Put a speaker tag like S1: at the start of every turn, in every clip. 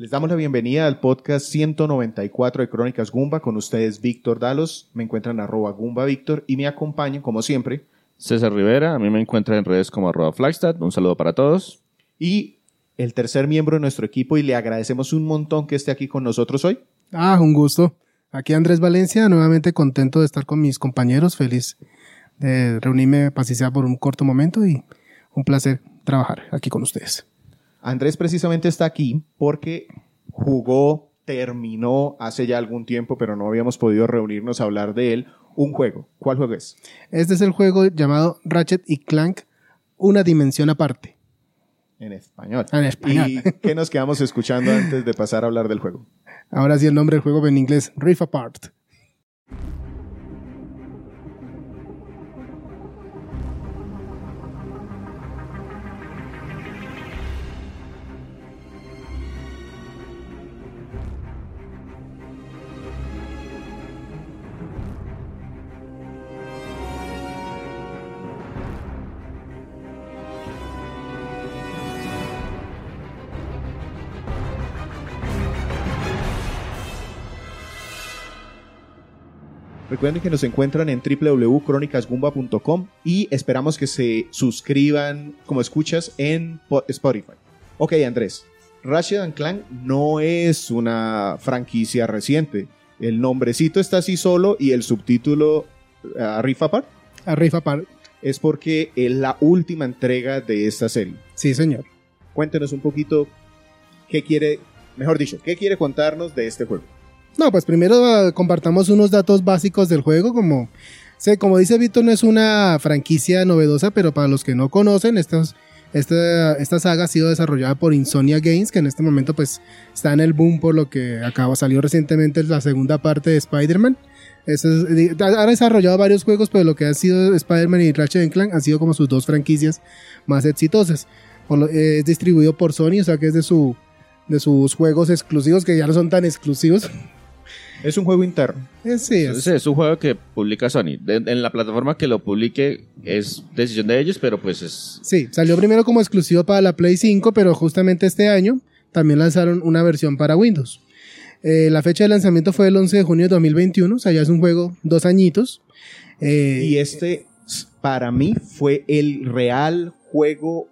S1: Les damos la bienvenida al podcast 194 de Crónicas Gumba. Con ustedes Víctor Dalos, me encuentran arroba Gumba Víctor y me acompañan, como siempre,
S2: César Rivera, a mí me encuentran en redes como arroba Flagstad. Un saludo para todos.
S1: y el tercer miembro de nuestro equipo y le agradecemos un montón que esté aquí con nosotros hoy.
S3: Ah, un gusto. Aquí Andrés Valencia, nuevamente contento de estar con mis compañeros, feliz de reunirme sea por un corto momento y un placer trabajar aquí con ustedes.
S1: Andrés precisamente está aquí porque jugó, terminó hace ya algún tiempo, pero no habíamos podido reunirnos a hablar de él, un juego. ¿Cuál juego es?
S3: Este es el juego llamado Ratchet y Clank, una dimensión aparte.
S1: En español.
S3: En español.
S1: ¿Y qué nos quedamos escuchando antes de pasar a hablar del juego?
S3: Ahora sí el nombre del juego en inglés, Rift Apart.
S1: Recuerden que nos encuentran en www.cronicasgumba.com y esperamos que se suscriban como escuchas en Po- Spotify. Ok, Andrés. Ratchet and Clank no es una franquicia reciente. El nombrecito está así solo y el subtítulo uh, Rift Apart
S3: A Rift Apart.
S1: es porque es la última entrega de esta serie.
S3: Sí, señor.
S1: Cuéntenos un poquito qué quiere, mejor dicho, qué quiere contarnos de este juego.
S3: No, pues primero eh, compartamos unos datos básicos del juego, como, como dice Víctor, no es una franquicia novedosa, pero para los que no conocen, esta, esta saga ha sido desarrollada por Insomnia Games, que en este momento pues está en el boom por lo que acaba, salió recientemente la segunda parte de Spider-Man. Es- ha desarrollado varios juegos, pero lo que ha sido Spider-Man y Ratchet Clank han sido como sus dos franquicias más exitosas. Eh, es distribuido por Sony, o sea que es de, su, de sus juegos exclusivos, que ya no son tan exclusivos.
S1: Es un juego interno.
S3: Eh, Sí, es-
S2: es un juego que publica Sony. De- en la plataforma que lo publique es decisión de ellos, pero pues es...
S3: sí, salió primero como exclusivo para la Play 5, pero justamente este año también lanzaron una versión para Windows. Eh, la fecha de lanzamiento fue el 11 de junio de 2021, o sea, ya es un juego dos añitos. Eh,
S1: Y este, para mí, fue el real juego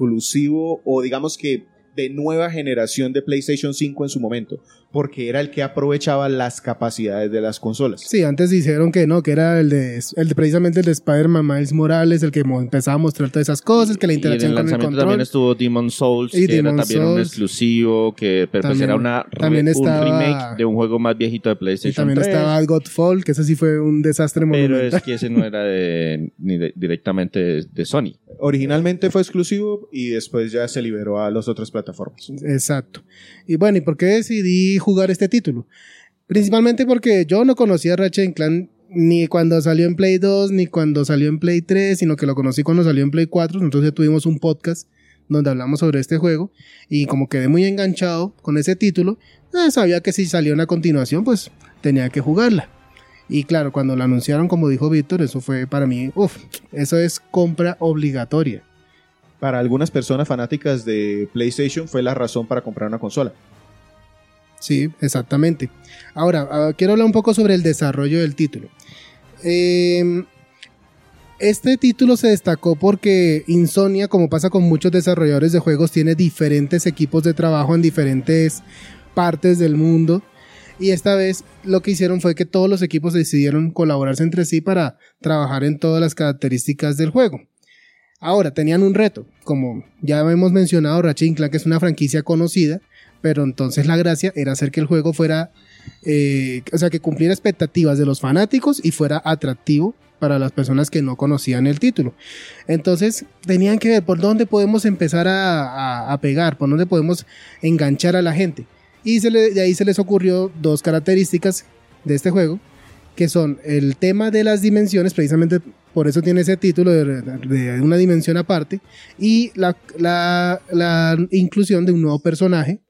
S1: exclusivo o digamos que de nueva generación de PlayStation 5 en su momento, porque era el que aprovechaba las capacidades de las consolas.
S3: Sí, antes dijeron que no, que era el de, el de precisamente el de Spider-Man Miles Morales, el que empezaba a mostrar todas esas cosas, que la
S2: Y en el
S3: interacción con el
S2: lanzamiento también estuvo Demon Souls,
S3: Y
S2: que
S3: Demon
S2: era también un exclusivo, que pero pues
S3: También-
S2: era una re-
S3: también
S2: un
S3: estaba-
S2: remake de un juego más viejito de
S3: Y
S2: PlayStation
S3: también
S2: 3.
S3: estaba Godfall, que ese sí fue un desastre
S2: Pero
S3: monumental.
S2: es que ese no era de, ni de- directamente de, de Sony.
S1: Originalmente fue exclusivo y después ya se liberó a las otras plataformas.
S3: Exacto. Y bueno, ¿y por qué decidí jugar este título? Principalmente porque yo no conocía Ratchet Clank ni cuando salió en Play 2, ni cuando salió en Play 3, sino que lo conocí cuando salió en Play 4. Entonces tuvimos un podcast donde hablamos sobre este juego y como quedé muy enganchado con ese título, eh, sabía que si salió una continuación, pues tenía que jugarla. Y claro, cuando la anunciaron, como dijo Víctor, eso fue para mí, uff, eso es compra obligatoria.
S1: Para algunas personas fanáticas de PlayStation fue la razón para comprar una consola.
S3: Sí, exactamente. Ahora, ah, quiero hablar un poco sobre el desarrollo del título. Eh, este título se destacó porque Insomnia, como pasa con muchos desarrolladores de juegos, tiene diferentes equipos de trabajo en diferentes partes del mundo. Y esta vez lo que hicieron fue que todos los equipos decidieron colaborarse entre sí para trabajar en todas las características del juego. Ahora, tenían un reto. Como ya hemos mencionado, Ratchet Clank es una franquicia conocida, pero entonces la gracia era hacer que el juego fuera, eh, o sea, que cumpliera expectativas de los fanáticos y fuera atractivo para las personas que no conocían el título. Entonces tenían que ver por dónde podemos empezar a, pegar, por dónde podemos enganchar a la gente. Y se le- de ahí se les ocurrió dos características de este juego, que son el tema de las dimensiones, precisamente por eso tiene ese título de, de una dimensión aparte, y la, la- la inclusión de un nuevo personaje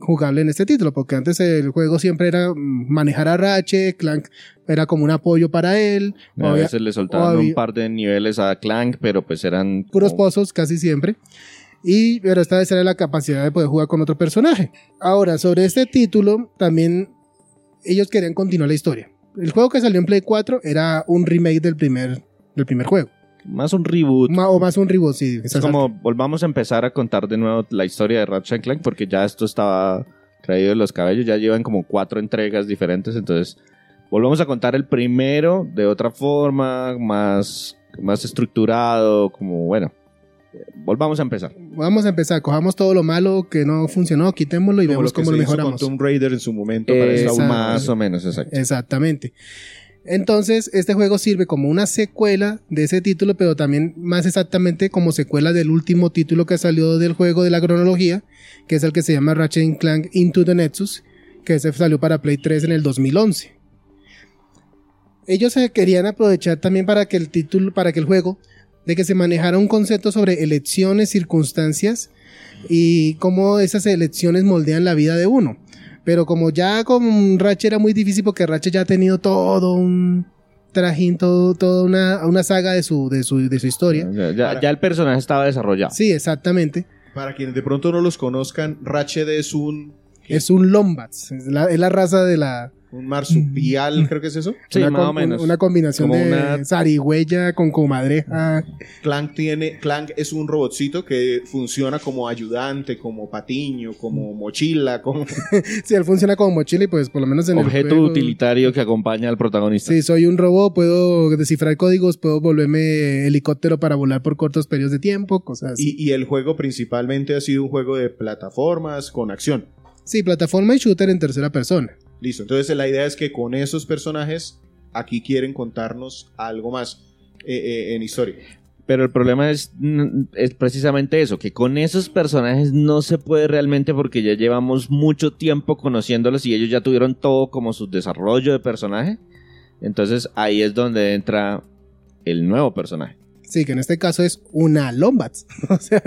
S3: jugable en este título, porque antes el juego siempre era manejar a Ratchet, Clank era como un apoyo para él,
S2: A veces le soltaban un par de niveles a Clank, pero pues eran...
S3: puros
S2: como-
S3: pozos casi siempre. Y, pero esta vez era la capacidad de poder jugar con otro personaje. Ahora, sobre este título, también ellos querían continuar la historia. El juego que salió en Play 4 era un remake del primer, del primer juego.
S2: Más un reboot.
S3: Ma- o más un reboot, sí.
S2: Es como volvamos a empezar a contar de nuevo la historia de Ratchet Clank porque ya esto estaba traído de los cabellos, ya llevan como cuatro entregas diferentes, entonces volvamos a contar el primero de otra forma, más, más estructurado, como bueno, volvamos a empezar.
S3: Vamos a empezar, cojamos todo lo malo que no funcionó, quitémoslo y
S1: Como
S3: vemos
S1: lo
S3: cómo
S1: se
S3: lo
S1: hizo con
S3: mejoramos.
S1: Tomb Raider en su momento para
S3: Exacto.
S2: más o menos, exacto.
S3: Exactamente. Entonces, este juego sirve como una secuela de ese título, pero también más exactamente como secuela del último título que salió del juego de la cronología, que es el que se llama Ratchet Clank Into the Nexus, que ese salió para Play 3 en el 2011. Ellos se querían aprovechar también para que el título, para que el juego, de que se manejara un concepto sobre elecciones, circunstancias y cómo esas elecciones moldean la vida de uno. Pero como ya con Ratchet era muy difícil porque Ratchet ya ha tenido todo un trajín, todo, toda una, una saga de su, de su, de su historia.
S2: Ya, ya- ya el personaje estaba desarrollado.
S3: Sí, exactamente.
S1: Para quienes de pronto no los conozcan, Ratchet es un,
S3: Es un Lombax. Es la, es la raza de la.
S1: Un marsupial, creo que es eso.
S2: Sí,
S3: una,
S2: más o menos.
S3: Una combinación
S2: Como
S3: de
S2: una-
S3: zarigüeya con comadreja.
S1: Clank tiene, Clank es un robotcito que funciona como ayudante, como patiño, como mochila, como
S3: Sí, él funciona como mochila y pues por lo menos en
S2: Objeto
S3: el juego-
S2: utilitario que acompaña al protagonista.
S3: Sí, soy un robot, puedo descifrar códigos, puedo volverme helicóptero para volar por cortos periodos de tiempo, cosas así.
S1: y, y el juego principalmente ha sido un juego de plataformas con acción.
S3: Sí, plataforma y shooter en tercera persona.
S1: Listo. Entonces la idea es que con esos personajes aquí quieren contarnos algo más eh, eh, en historia.
S2: Pero el problema es, mm, es precisamente eso, que con esos personajes no se puede realmente porque ya llevamos mucho tiempo conociéndolos y ellos ya tuvieron todo como su desarrollo de personaje. Entonces ahí es donde entra el nuevo personaje.
S3: Sí, que en este caso es una Lombax. o sea,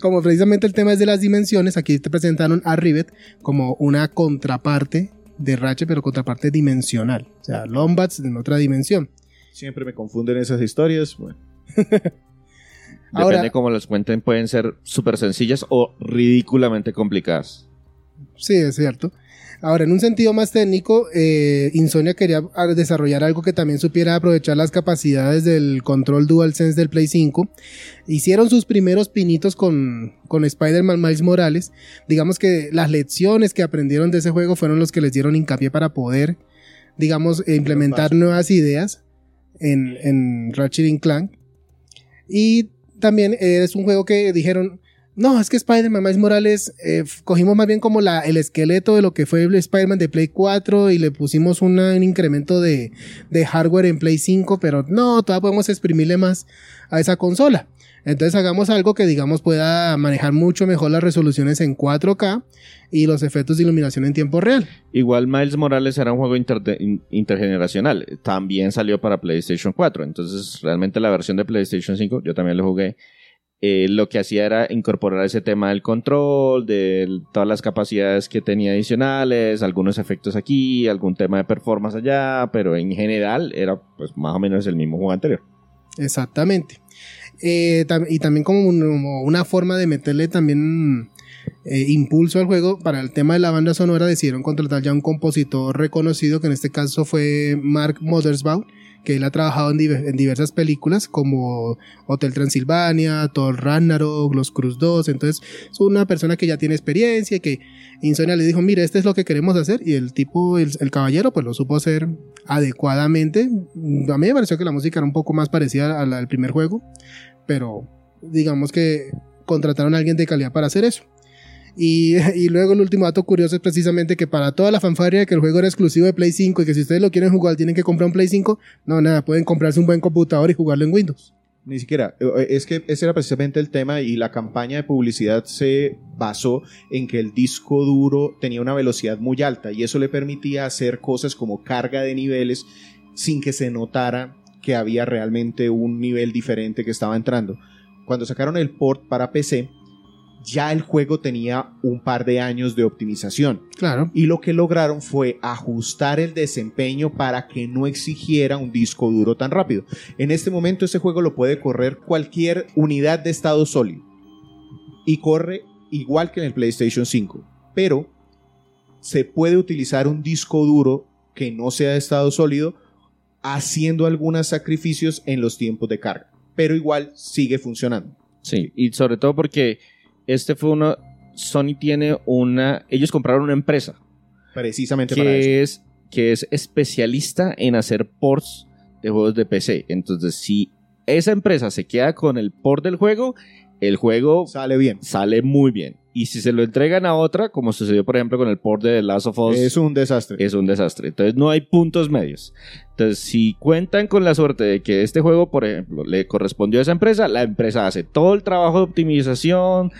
S3: como precisamente el tema es de las dimensiones, aquí te presentaron a Rivet como una contraparte de Ratchet, pero contraparte dimensional. O sea, Lombax en otra dimensión.
S1: Siempre me confunden esas historias. Bueno,
S3: Ahora-
S2: Depende cómo los cuenten, pueden ser súper sencillas o ridículamente complicadas.
S3: Sí, es cierto. Ahora, en un sentido más técnico, eh, Insomnia quería ah, desarrollar algo que también supiera aprovechar las capacidades del control DualSense del Play 5. Hicieron sus primeros pinitos con, con Spider-Man Miles Morales. Digamos que las lecciones que aprendieron de ese juego fueron los que les dieron hincapié para poder, digamos, implementar nuevas ideas en, en Ratchet Clank. Y también eh, es un juego que dijeron, no, es que Spider-Man Miles Morales eh, cogimos más bien como la, el esqueleto de lo que fue Spider-Man de Play 4 y le pusimos una- un incremento de, de hardware en Play 5, pero no, todavía podemos exprimirle más a esa consola. Entonces hagamos algo que digamos pueda manejar mucho mejor las resoluciones en 4K y los efectos de iluminación en tiempo real.
S2: Igual Miles Morales era un juego intergeneracional. También salió para PlayStation 4. Entonces, realmente la versión de PlayStation 5, yo también lo jugué. Eh, lo que hacía era incorporar ese tema del control, de todas las capacidades que tenía adicionales, algunos efectos aquí, algún tema de performance allá, pero en general era pues más o menos el mismo juego anterior.
S3: Exactamente. Eh, y también como una forma de meterle también eh, impulso al juego para el tema de la banda sonora decidieron contratar ya un compositor reconocido que en este caso fue Mark Mothersbaugh que él ha trabajado en, diver- en diversas películas como Hotel Transilvania, Thor Ragnarok, Los Cruz 2 entonces es una persona que ya tiene experiencia y que Insomnia le dijo mire este es lo que queremos hacer y el tipo el, el caballero pues lo supo hacer adecuadamente. A mí me pareció que la música era un poco más parecida a la del primer juego pero digamos que contrataron a alguien de calidad para hacer eso. Y, luego el último dato curioso es precisamente que para toda la fanfarria de que el juego era exclusivo de Play 5 y que si ustedes lo quieren jugar tienen que comprar un Play 5, no, nada, pueden comprarse un buen computador y jugarlo en Windows.
S1: Ni siquiera. Eh, Es que ese era precisamente el tema y la campaña de publicidad se basó en que el disco duro tenía una velocidad muy alta y eso le permitía hacer cosas como carga de niveles sin que se notara que había realmente un nivel diferente que estaba entrando. Cuando sacaron el port para PC, ya el juego tenía un par de años de optimización.
S3: Claro.
S1: Y lo que lograron fue ajustar el desempeño para que no exigiera un disco duro tan rápido. En este momento ese juego lo puede correr cualquier unidad de estado sólido. y corre igual que en el PlayStation 5, pero se puede utilizar un disco duro que no sea de estado sólido haciendo algunos sacrificios en los tiempos de carga, pero igual sigue funcionando.
S2: Sí, y sobre todo porque este fue uno, Sony tiene una, ellos compraron una empresa
S1: Precisamente para eso.
S2: que es, que es especialista en hacer ports de juegos de PC. Entonces, si esa empresa se queda con el port del juego, el juego
S1: Sale bien.
S2: sale muy bien. Y si se lo entregan a otra, como sucedió por ejemplo con el port de The Last of Us,
S1: Es un desastre.
S2: es un desastre. Entonces no hay puntos medios. Entonces, si cuentan con la suerte de que este juego, por ejemplo, le correspondió a esa empresa, la empresa hace todo el trabajo de optimización,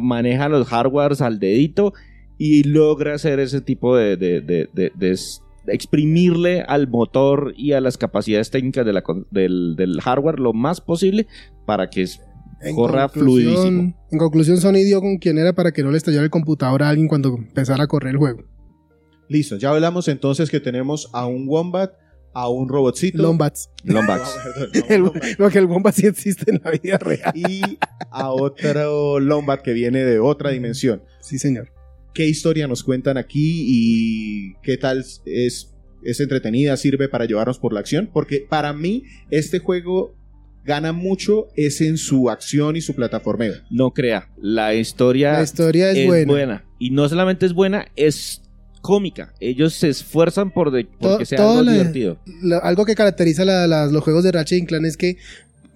S2: maneja los hardwares al dedito y logra hacer ese tipo de, de- de- de- exprimirle al motor y a las capacidades técnicas de la del, del hardware lo más posible para que es- corra fluidísimo.
S3: En conclusión, Sony dio con quien era para que no le estallara el computador a alguien cuando empezara a correr el juego.
S1: Listo, ya hablamos entonces que tenemos a un Wombat, a un robotcito.
S3: Lombats.
S2: Lombax.
S1: No, no.
S3: Porque el bomba sí existe en la vida real.
S1: y a otro Lombat que viene de otra dimensión.
S3: Sí, señor.
S1: ¿Qué historia nos cuentan aquí y qué tal es, es entretenida, sirve para llevarnos por la acción? Porque para mí este juego gana mucho es en su acción y su plataformeo.
S2: No crea, la historia
S3: La historia es,
S2: es,
S3: buena.
S2: buena. Y no solamente es buena, es cómica. Ellos se esfuerzan por de, porque sea
S3: todo
S2: algo
S3: la-
S2: divertido.
S3: Lo- algo que caracteriza la- los juegos de Ratchet y Clank es que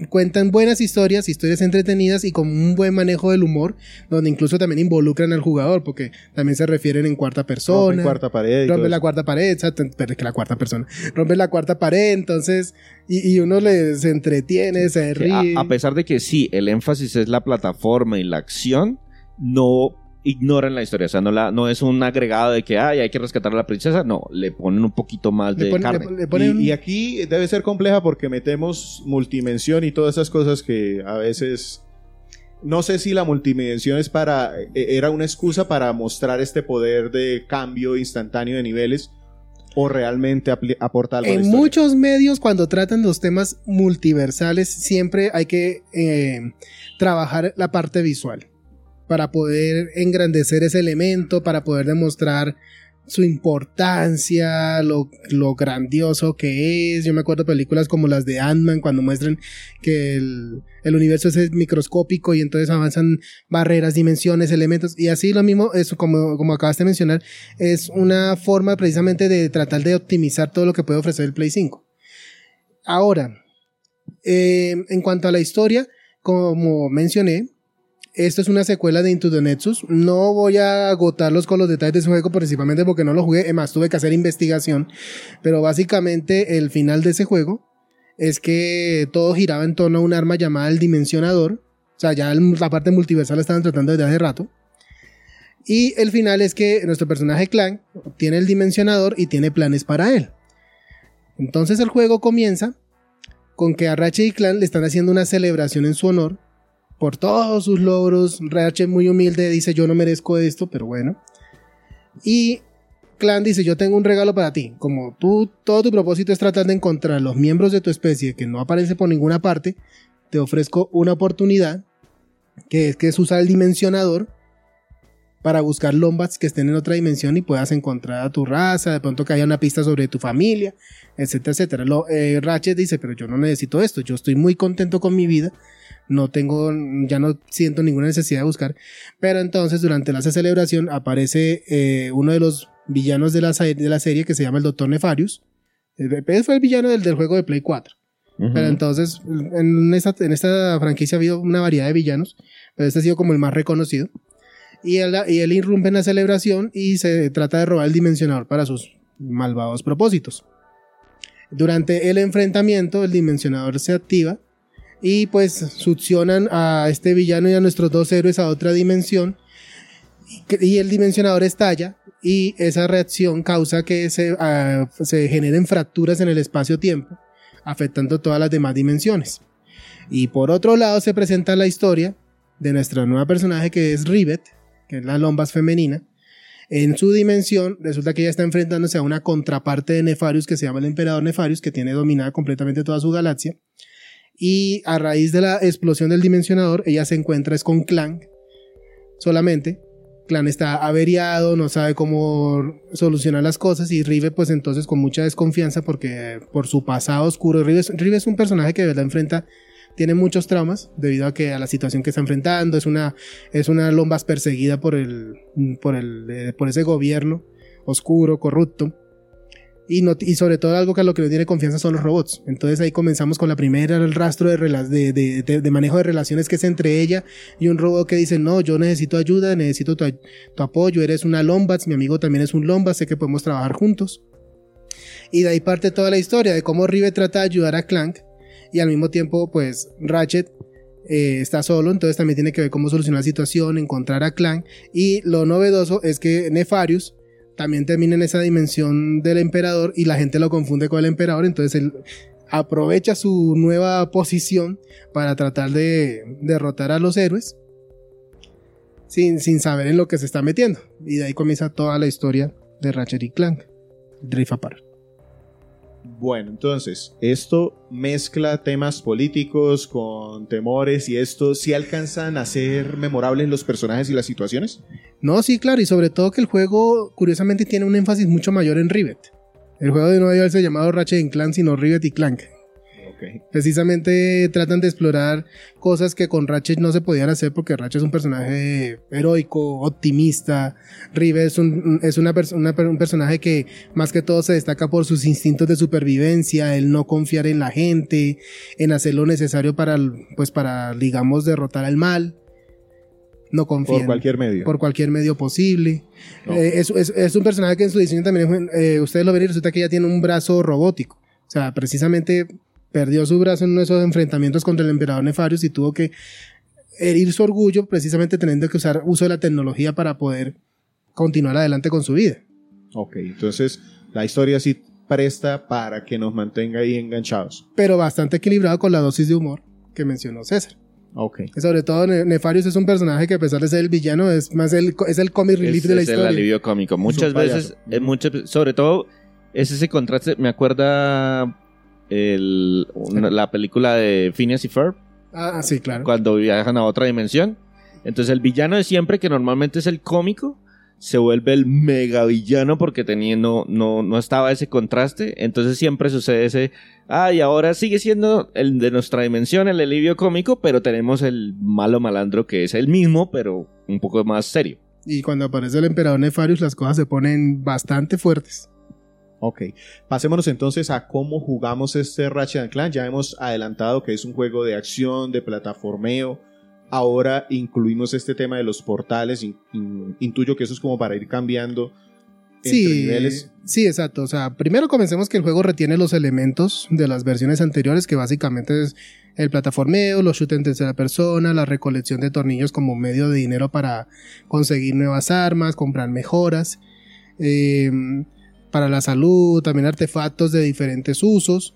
S3: cuentan buenas historias, historias entretenidas y con un buen manejo del humor, donde incluso también involucran al jugador, porque también se refieren en cuarta persona.
S1: Rompen cuarta pared.
S3: Rompe la cuarta pared, exacto, pero es que la cuarta persona. Rompe la cuarta pared, entonces, y, y uno le, se entretiene, se
S2: a-
S3: ríe.
S2: A, pesar de que sí, el énfasis es la plataforma y la acción, no ignoran la historia. O sea, no, la, no es un agregado de que Ay, hay que rescatar a la princesa. No, le ponen un poquito más
S3: Le
S2: de
S3: ponen-
S2: carne.
S3: le- le ponen-
S1: Y, y aquí debe ser compleja porque metemos multimensión y todas esas cosas que a veces... No sé si la multidimensión es para, eh, era una excusa para mostrar este poder de cambio instantáneo de niveles o realmente aporta algo a la
S3: En muchos medios, cuando tratan los temas multiversales, siempre hay que eh, trabajar la parte visual para poder engrandecer ese elemento, para poder demostrar su importancia, lo, lo grandioso que es. Yo me acuerdo películas como las de Ant-Man, cuando muestran que el, el universo es microscópico y entonces avanzan barreras, dimensiones, elementos. Y así lo mismo, eso como, como acabaste de mencionar, es una forma precisamente de tratar de optimizar todo lo que puede ofrecer el Play 5. Ahora, eh, en cuanto a la historia, como mencioné, esto es una secuela de Into Nexus. No voy a agotarlos con los detalles de ese juego, principalmente porque no lo jugué. Además, tuve que hacer investigación. Pero básicamente, el final de ese juego es que todo giraba en torno a un arma llamada el Dimensionador. O sea, ya la parte multiversal la estaban tratando desde hace rato. Y el final es que nuestro personaje Clank tiene el Dimensionador y tiene planes para él. Entonces el juego comienza con que a Ratchet y Clank le están haciendo una celebración en su honor por todos sus logros. Ratchet muy humilde dice yo no merezco esto, pero bueno. Y Clan dice yo tengo un regalo para ti. Como tú, todo tu propósito es tratar de encontrar los miembros de tu especie que no aparecen por ninguna parte, te ofrezco una oportunidad que es que es usar el dimensionador para buscar lombats que estén en otra dimensión y puedas encontrar a tu raza, de pronto que haya una pista sobre tu familia, etcétera, etcétera. Lo, eh, Ratchet dice, pero yo no necesito esto, yo estoy muy contento con mi vida, no tengo, ya no siento ninguna necesidad de buscar. Pero entonces durante la celebración aparece eh, uno de los villanos de la, de la serie que se llama el Doctor Nefarius. Él fue el villano del, del juego de Play 4.
S2: Ujú.
S3: Pero entonces, en esta, en esta franquicia ha habido una variedad de villanos, pero este ha sido como el más reconocido. Y él, y él irrumpe en la celebración y se trata de robar el dimensionador para sus malvados propósitos. Durante el enfrentamiento, el dimensionador se activa y pues succionan a este villano y a nuestros dos héroes a otra dimensión. Y- el dimensionador estalla y esa reacción causa que se, ah, se generen fracturas en el espacio-tiempo afectando todas las demás dimensiones. Y por otro lado se presenta la historia de nuestra nueva personaje que es Rivet, que es la lombas femenina. En su dimensión resulta que ella está enfrentándose a una contraparte de Nefarius que se llama el Emperador Nefarius, que tiene dominada completamente toda su galaxia. Y a raíz de la explosión del dimensionador, ella se encuentra es con Clank, solamente. Clan está averiado, no sabe cómo solucionar las cosas y Rive pues entonces con mucha desconfianza porque por su pasado oscuro, Rive es, Rive es un personaje que de verdad enfrenta tiene muchos traumas debido a que a la situación que está enfrentando es una es una lombas perseguida por el por el eh, por ese gobierno oscuro corrupto y, sobre todo algo que a lo que no tiene confianza son los robots. Entonces ahí comenzamos con la primera, el rastro de, de, de, manejo de relaciones que es entre ella y un robot que dice, no, yo necesito ayuda, necesito tu apoyo, eres una Lombax, mi amigo también es un Lombax, sé que podemos trabajar juntos. Y de ahí parte toda la historia de cómo Rive trata de ayudar a Clank y al mismo tiempo pues Ratchet eh, está solo, entonces también tiene que ver cómo solucionar la situación, encontrar a Clank y lo novedoso es que Nefarius también termina en esa dimensión del emperador y la gente lo confunde con el emperador, entonces él aprovecha su nueva posición para tratar de derrotar a los héroes sin, sin saber en lo que se está metiendo. Y de ahí comienza toda la historia de Ratchet y Clank. Drift Apart.
S1: Bueno, entonces, esto mezcla temas políticos con temores y esto sí alcanzan a ser memorables los personajes y las situaciones.
S3: No, sí, claro, y sobre todo que el juego curiosamente tiene un énfasis mucho mayor en Rivet. El juego de no debe haberse llamado Ratchet Clank, sino Rivet y Clank. Precisamente tratan de explorar cosas que con Ratchet no se podían hacer porque Ratchet es un personaje heroico, optimista. Rivet es, un, es una, un personaje que más que todo se destaca por sus instintos de supervivencia, el no confiar en la gente, en hacer lo necesario para, pues para, digamos, derrotar al mal. No confía
S1: Por cualquier medio.
S3: por cualquier medio posible.
S1: No.
S3: Eh, es, es- es un personaje que en su diseño también, es, eh, ustedes lo ven y resulta que ella tiene un brazo robótico. O sea, precisamente perdió su brazo en uno de esos enfrentamientos contra el emperador Nefarius y tuvo que herir su orgullo precisamente teniendo que usar uso de la tecnología para poder continuar adelante con su vida.
S1: Ok, entonces la historia sí presta para que nos mantenga ahí enganchados.
S3: Pero bastante equilibrado con la dosis de humor que mencionó César.
S1: Ok.
S3: Sobre todo Ne- Nefarius es un personaje que a pesar de ser el villano es más el, es el comic relief
S2: Es,
S3: de la
S2: es el
S3: historia.
S2: alivio cómico. Muchas veces, eh, muchas, sobre todo, es ese contraste. Me acuerda el, una- la película de Phineas y Ferb,
S3: Ah, sí, claro.
S2: cuando viajan a otra dimensión. Entonces, el villano de siempre, que normalmente es el cómico, se vuelve el mega villano porque tenía, no, no, no estaba ese contraste. Entonces, siempre sucede ese. Ah, y ahora sigue siendo el de nuestra dimensión, el alivio cómico, pero tenemos el malo malandro que es el mismo, pero un poco más serio.
S3: Y cuando aparece el emperador Nefarius, las cosas se ponen bastante fuertes.
S1: Ok, pasémonos entonces a cómo jugamos este Ratchet and Clank. Ya hemos adelantado que es un juego de acción, de plataformeo. Ahora incluimos este tema de los portales. In- in- intuyo que eso es como para ir cambiando entre
S3: Sí,
S1: niveles.
S3: sí, exacto. O sea, primero comencemos que el juego retiene los elementos de las versiones anteriores, que básicamente es el plataformeo, los shooters en tercera persona, la recolección de tornillos como medio de dinero para conseguir nuevas armas, comprar mejoras, eh, para la salud, también artefactos de diferentes usos.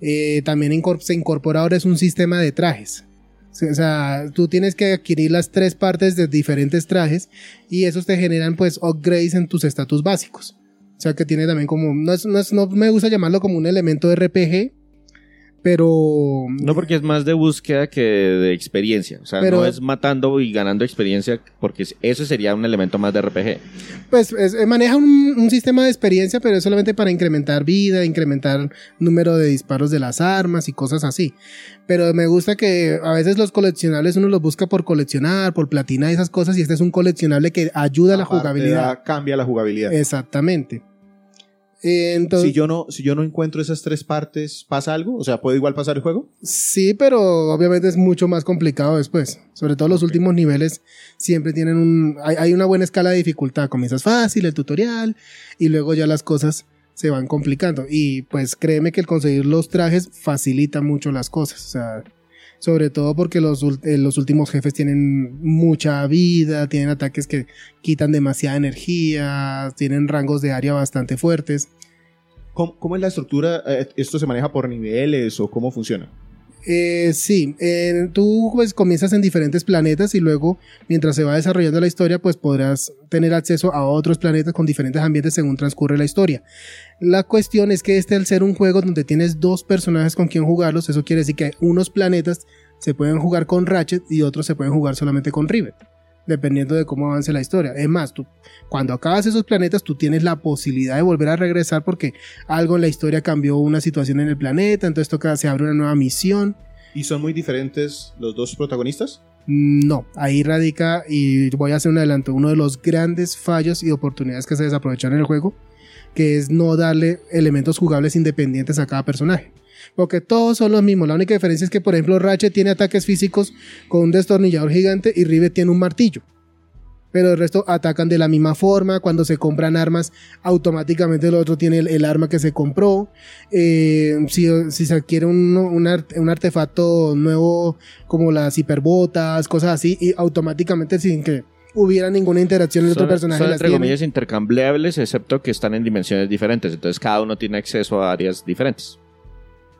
S3: Eh, también se incorpora ahora es un sistema de trajes. O sea, tú tienes que adquirir las tres partes de diferentes trajes y esos te generan pues upgrades en tus estatus básicos. O sea que tiene también como, no, es, no, es- no me gusta llamarlo como un elemento RPG, pero...
S2: No porque es más de búsqueda que de experiencia. O sea,
S3: Pero-
S2: no es matando y ganando experiencia, porque eso sería un elemento más de RPG.
S3: Pues es- eh, maneja un, un sistema de experiencia, pero es solamente para incrementar vida, incrementar número de disparos de las armas y cosas así. Pero me gusta que a veces los coleccionables uno los busca por coleccionar, por platina y esas cosas, y este es un coleccionable que ayuda a la jugabilidad.
S1: da- cambia la jugabilidad.
S3: Exactamente. Eh, Entonces,
S1: si, yo no, si yo no encuentro esas tres partes, ¿pasa algo? O sea, ¿puede igual pasar el juego?
S3: Sí, pero obviamente es mucho más complicado después. Sobre todo los últimos niveles siempre tienen un... Hay, hay una buena escala de dificultad. Comienzas fácil, el tutorial, y luego ya las cosas se van complicando. Y pues créeme que el conseguir los trajes facilita mucho las cosas. O sea, sobre todo porque los, eh, los últimos jefes tienen mucha vida, tienen ataques que quitan demasiada energía, tienen rangos de área bastante fuertes.
S1: ¿Cómo, cómo es la estructura? Eh, ¿Esto se maneja por niveles o cómo funciona?
S3: Eh, sí, eh, tú pues comienzas en diferentes planetas y luego mientras se va desarrollando la historia pues podrás tener acceso a otros planetas con diferentes ambientes según transcurre la historia. La cuestión es que este al ser un juego donde tienes dos personajes con quien jugarlos, eso quiere decir que unos planetas se pueden jugar con Ratchet y otros se pueden jugar solamente con Rivet. dependiendo de cómo avance la historia. Es más, tú, cuando acabas esos planetas, tú tienes la posibilidad de volver a regresar porque algo en la historia cambió una situación en el planeta, entonces toca, se abre una nueva misión.
S1: ¿Y son muy diferentes los dos protagonistas?
S3: No, ahí radica, y voy a hacer un adelanto, uno de los grandes fallos y oportunidades que se desaprovecharon en el juego, que es no darle elementos jugables independientes a cada personaje. Porque todos son los mismos. La única diferencia es que, por ejemplo, Ratchet tiene ataques físicos con un destornillador gigante y Rivet tiene un martillo. Pero el resto atacan de la misma forma. Cuando se compran armas, automáticamente el otro tiene el, arma que se compró. Eh, si, se adquiere un, un artefacto nuevo, como las hiperbotas, cosas así, y automáticamente sin que hubiera ninguna interacción el otro
S2: Son,
S3: personaje
S2: son, entre
S3: tiene.
S2: comillas intercambiables, excepto que están en dimensiones diferentes. Entonces cada uno tiene acceso a áreas diferentes.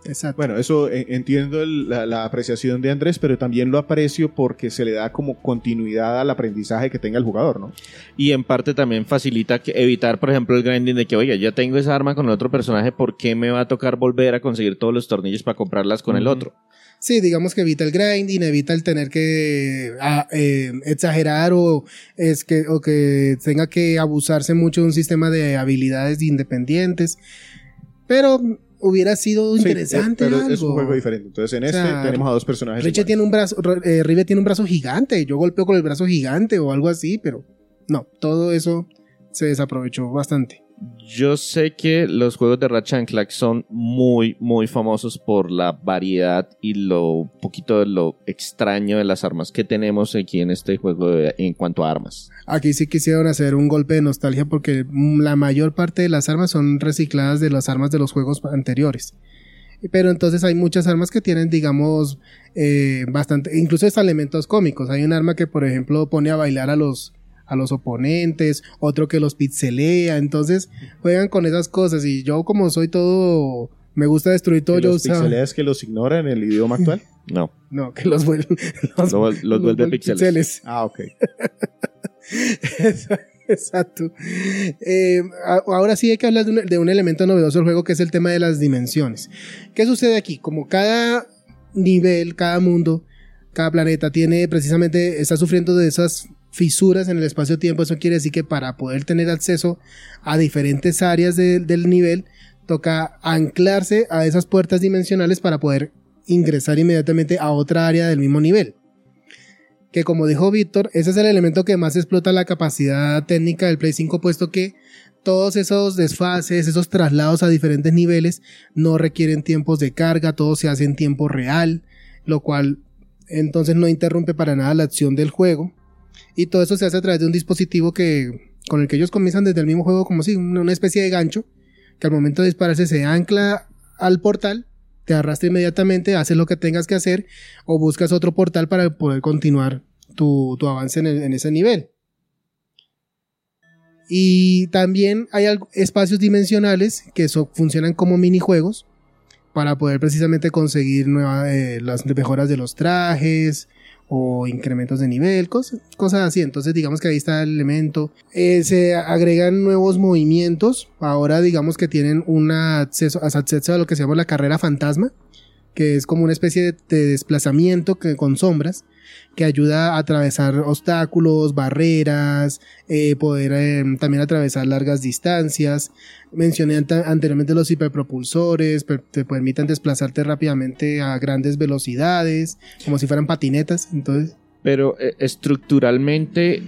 S3: Exacto.
S1: Bueno, eso eh, entiendo el- la, la apreciación de Andrés, pero también lo aprecio porque se le da como continuidad al aprendizaje que tenga el jugador, ¿no?
S2: Y en parte también facilita que evitar, por ejemplo, el grinding de que, oiga, ya tengo esa arma con el otro personaje, ¿por qué me va a tocar volver a conseguir todos los tornillos para comprarlas con el otro?
S3: Sí, digamos que evita el grinding, evita el tener que ah, eh, exagerar o, es que, o que tenga que abusarse mucho de un sistema de habilidades independientes. Pero hubiera sido
S1: Sí,
S3: interesante.
S1: eh, pero es un juego diferente. Entonces en
S3: O
S1: este tenemos a dos personajes. Iguales.
S3: tiene un brazo, eh, Rive tiene un brazo gigante. Yo golpeo con el brazo gigante o algo así, pero no, todo eso se desaprovechó bastante.
S2: Yo sé que los juegos de Ratchet and Clank son muy, muy famosos por la variedad y lo poquito de lo extraño de las armas que tenemos aquí en este juego de- en cuanto a armas.
S3: Aquí sí quisieron hacer un golpe de nostalgia porque la mayor parte de las armas son recicladas de las armas de los juegos anteriores. Pero entonces hay muchas armas que tienen, digamos, eh, bastante, incluso hasta elementos cómicos. Hay un arma que, por ejemplo, pone a bailar a los, a los oponentes, otro que los pixelea. Entonces juegan con esas cosas. Y yo, como soy todo, me gusta destruir todo, yo
S1: los pixeleas que los ignora en el idioma actual.
S2: No,
S3: No, que los vuelven. Los,
S2: Lo- los vuelve píxeles.
S1: ah, ok.
S3: Exacto. Eh, ahora sí hay que hablar de un, de un elemento novedoso del juego que es el tema de las dimensiones. ¿Qué sucede aquí? Como cada nivel, cada mundo, cada planeta tiene precisamente, está sufriendo de esas fisuras en el espacio-tiempo, eso quiere decir que para poder tener acceso a diferentes áreas de- del nivel, toca anclarse a esas puertas dimensionales para poder ingresar inmediatamente a otra área del mismo nivel que como dijo Víctor, ese es el elemento que más explota la capacidad técnica del Play 5, puesto que todos esos desfases, esos traslados a diferentes niveles no requieren tiempos de carga, todo se hace en tiempo real, lo cual entonces no interrumpe para nada la acción del juego. Y todo eso se hace a través de un dispositivo que con el que ellos comienzan desde el mismo juego como si una especie de gancho, que al momento de dispararse se ancla al portal, te arrastra inmediatamente, haces lo que tengas que hacer o buscas otro portal para poder continuar tu, tu avance en, ese nivel. Y también hay espacios dimensionales que so- funcionan como minijuegos para poder precisamente conseguir nueva- eh, las mejoras de los trajes o incrementos de nivel, cosas, cosas así. Entonces digamos que ahí está el elemento. Eh, se agregan nuevos movimientos. Ahora digamos que tienen un acceso, acceso a lo que se llama la carrera fantasma, que es como una especie de, de desplazamiento que, con sombras que ayuda a atravesar obstáculos, barreras, eh, poder eh, también atravesar largas distancias. Mencioné anteriormente los hiperpropulsores, per- te permiten desplazarte rápidamente a grandes velocidades, como si fueran patinetas. Entonces,
S2: Pero eh, estructuralmente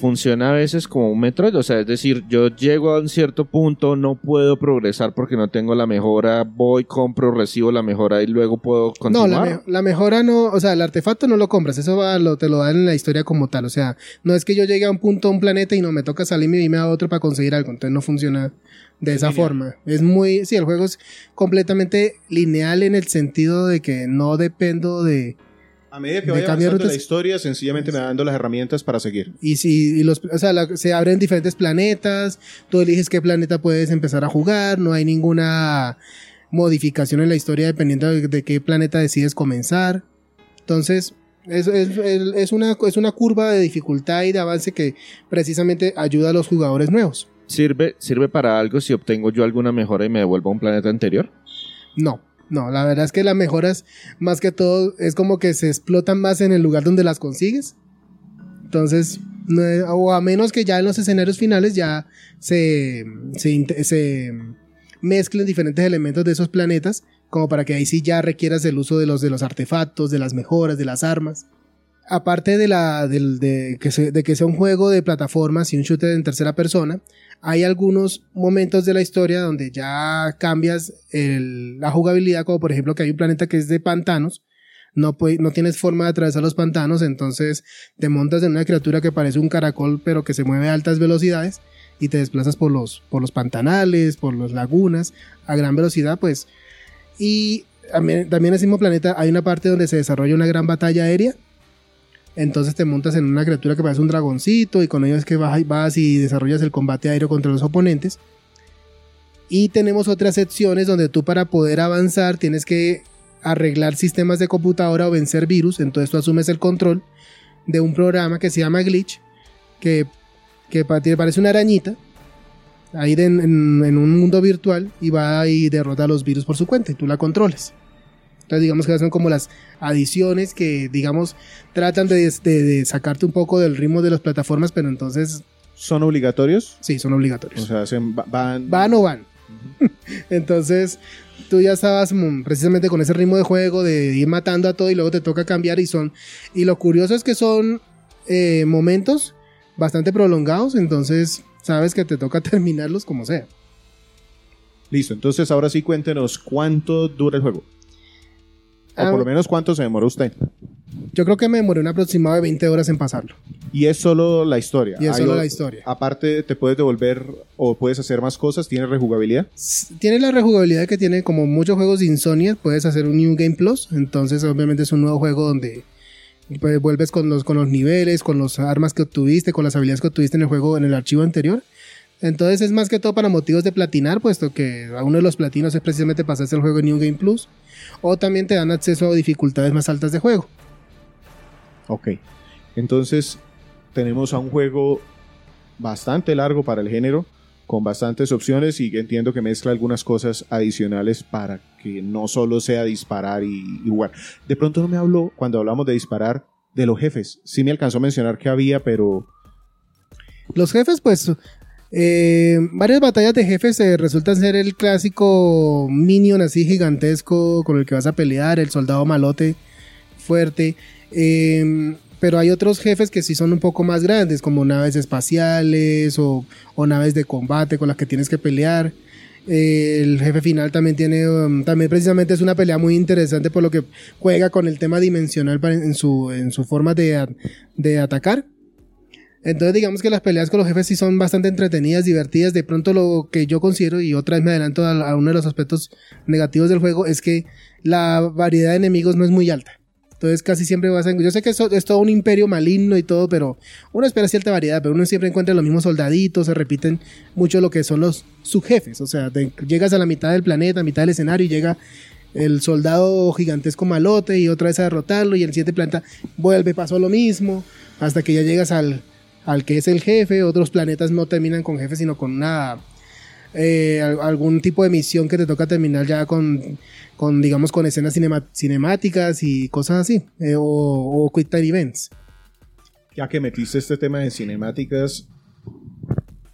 S2: funciona a veces como un Metroid, o sea, es decir, yo llego a un cierto punto, no puedo progresar porque no tengo la mejora, voy, compro, recibo la mejora y luego puedo
S3: no,
S2: continuar.
S3: la, me- la mejora no, o sea, el artefacto no lo compras, eso va, lo, te lo dan en la historia como tal. O sea, no es que yo llegue a un punto, a un planeta y no me toca salirme y irme a otro para conseguir algo, entonces no funciona de
S1: Es
S3: esa
S1: lineal.
S3: forma. Es muy, sí, el juego es completamente lineal en el sentido de que no dependo de,
S1: A medida que vaya avanzando la historia, sencillamente me va dando las herramientas para seguir.
S3: Y si y los, o sea, la- se abren diferentes planetas, tú eliges qué planeta puedes empezar a jugar, no hay ninguna modificación en la historia dependiendo de, de qué planeta decides comenzar. Entonces, es, es- es- es una, es una curva de dificultad y de avance que precisamente ayuda a los jugadores nuevos.
S2: ¿Sirve, ¿Sirve para algo si obtengo yo alguna mejora y me devuelvo a un planeta anterior?
S3: No, no, la verdad es que las mejoras, más que todo, es como que se explotan más en el lugar donde las consigues. Entonces, o a menos que ya en los escenarios finales ya se, se, se mezclen diferentes elementos de esos planetas, como para que ahí sí ya requieras el uso de los, de los artefactos, de las mejoras, de las armas. Aparte de, la, del- de, que de que sea un juego de plataformas y un shooter en tercera persona, hay algunos momentos de la historia donde ya cambias el- la jugabilidad, como por ejemplo que hay un planeta que es de pantanos, no, no tienes forma de atravesar los pantanos, entonces te montas en una criatura que parece un caracol pero que se mueve a altas velocidades y te desplazas por los, por los pantanales, por las lagunas a gran velocidad, pues. Y también, también en ese mismo planeta hay una parte donde se desarrolla una gran batalla aérea. Entonces te montas en una criatura que parece un dragoncito y con ello es que vas, vas y desarrollas el combate aéreo contra los oponentes. Y tenemos otras secciones donde tú para poder avanzar tienes que arreglar sistemas de computadora o vencer virus. Entonces tú asumes el control de un programa que se llama Glitch, que, que parece una arañita, ahí en, un mundo virtual, y va y derrota a los virus por su cuenta y tú la controles. Entonces digamos que son como las adiciones que digamos tratan de, de- de sacarte un poco del ritmo de las plataformas, pero entonces
S1: ¿Son obligatorios?
S3: sí, son obligatorios.
S1: O sea, van...
S3: van o van. Entonces, tú ya estabas precisamente con ese ritmo de juego de ir matando a todo y luego te toca cambiar y son... Y lo curioso es que son eh, momentos bastante prolongados, entonces sabes que te toca terminarlos como sea.
S1: Listo, entonces ahora sí cuéntenos cuánto dura el juego. O
S3: Ah,
S1: por lo menos cuánto se demoró usted.
S3: Yo creo que me demoré un aproximado de 20 horas en pasarlo.
S1: Y es solo la historia.
S3: Y es solo
S1: o-
S3: la historia.
S1: Aparte, te puedes devolver o puedes hacer más cosas. ¿Tiene rejugabilidad?
S3: Tiene la rejugabilidad que tiene como muchos juegos de Insomnia, puedes hacer un New Game Plus, entonces obviamente es un nuevo juego donde pues, vuelves con los, con los niveles, con las armas que obtuviste, con las habilidades que obtuviste en el juego, en el archivo anterior. Entonces es más que todo para motivos de platinar, puesto que uno de los platinos es precisamente pasarse el juego en New Game Plus, o también te dan acceso a dificultades más altas de juego.
S1: Ok. Entonces, tenemos a un juego bastante largo para el género, con bastantes opciones y entiendo que mezcla algunas cosas adicionales para que no solo sea disparar y, y jugar. De pronto no me habló, cuando hablamos de disparar, de los jefes. Sí me alcanzó a mencionar que había, pero
S3: Los jefes, pues, eh, varias batallas de jefes eh, resultan ser el clásico minion así gigantesco con el que vas a pelear, el soldado malote fuerte. eh, pero hay otros jefes que sí son un poco más grandes, como naves espaciales o, o naves de combate con las que tienes que pelear. Eh, el jefe final también tiene, um, también precisamente es una pelea muy interesante por lo que juega con el tema dimensional en su, en su forma de, de atacar. Entonces digamos que las peleas con los jefes sí son bastante entretenidas, divertidas. De pronto lo que yo considero, y otra vez me adelanto a, uno de los aspectos negativos del juego, es que la variedad de enemigos no es muy alta. Entonces casi siempre vas a... Yo sé que es todo un imperio maligno y todo, pero uno espera cierta variedad, pero uno siempre encuentra los mismos soldaditos, se repiten mucho lo que son los subjefes. O sea, llegas a la mitad del planeta, a mitad del escenario y llega el soldado gigantesco malote y otra vez a derrotarlo y el siguiente planeta vuelve, pasó lo mismo, hasta que ya llegas al, al que es el jefe. Otros planetas no terminan con jefe, sino con una eh, al- algún tipo de misión que te toca terminar ya con, con digamos, con escenas cinemáticas y cosas así, eh, o, o quick time events.
S1: ya que metiste este tema de cinemáticas,